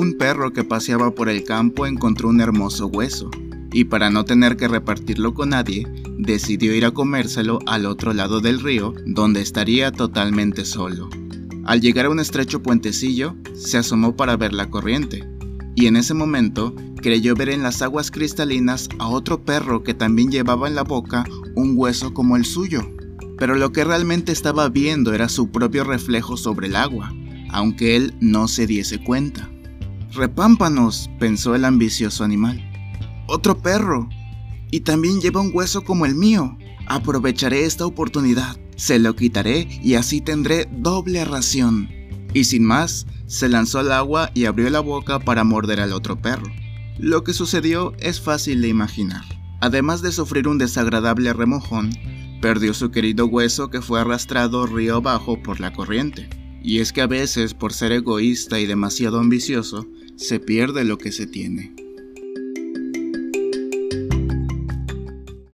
un perro que paseaba por el campo encontró un hermoso hueso, y para no tener que repartirlo con nadie, decidió ir a comérselo al otro lado del río, donde estaría totalmente solo. Al llegar a un estrecho puentecillo, se asomó para ver la corriente, y en ese momento creyó ver en las aguas cristalinas a otro perro que también llevaba en la boca un hueso como el suyo. Pero lo que realmente estaba viendo era su propio reflejo sobre el agua, aunque él no se diese cuenta. Repámpanos, pensó el ambicioso animal. Otro perro. Y también lleva un hueso como el mío. Aprovecharé esta oportunidad, se lo quitaré y así tendré doble ración. Y sin más, se lanzó al agua y abrió la boca para morder al otro perro. Lo que sucedió es fácil de imaginar. Además de sufrir un desagradable remojón, perdió su querido hueso que fue arrastrado río abajo por la corriente. Y es que a veces, por ser egoísta y demasiado ambicioso, se pierde lo que se tiene.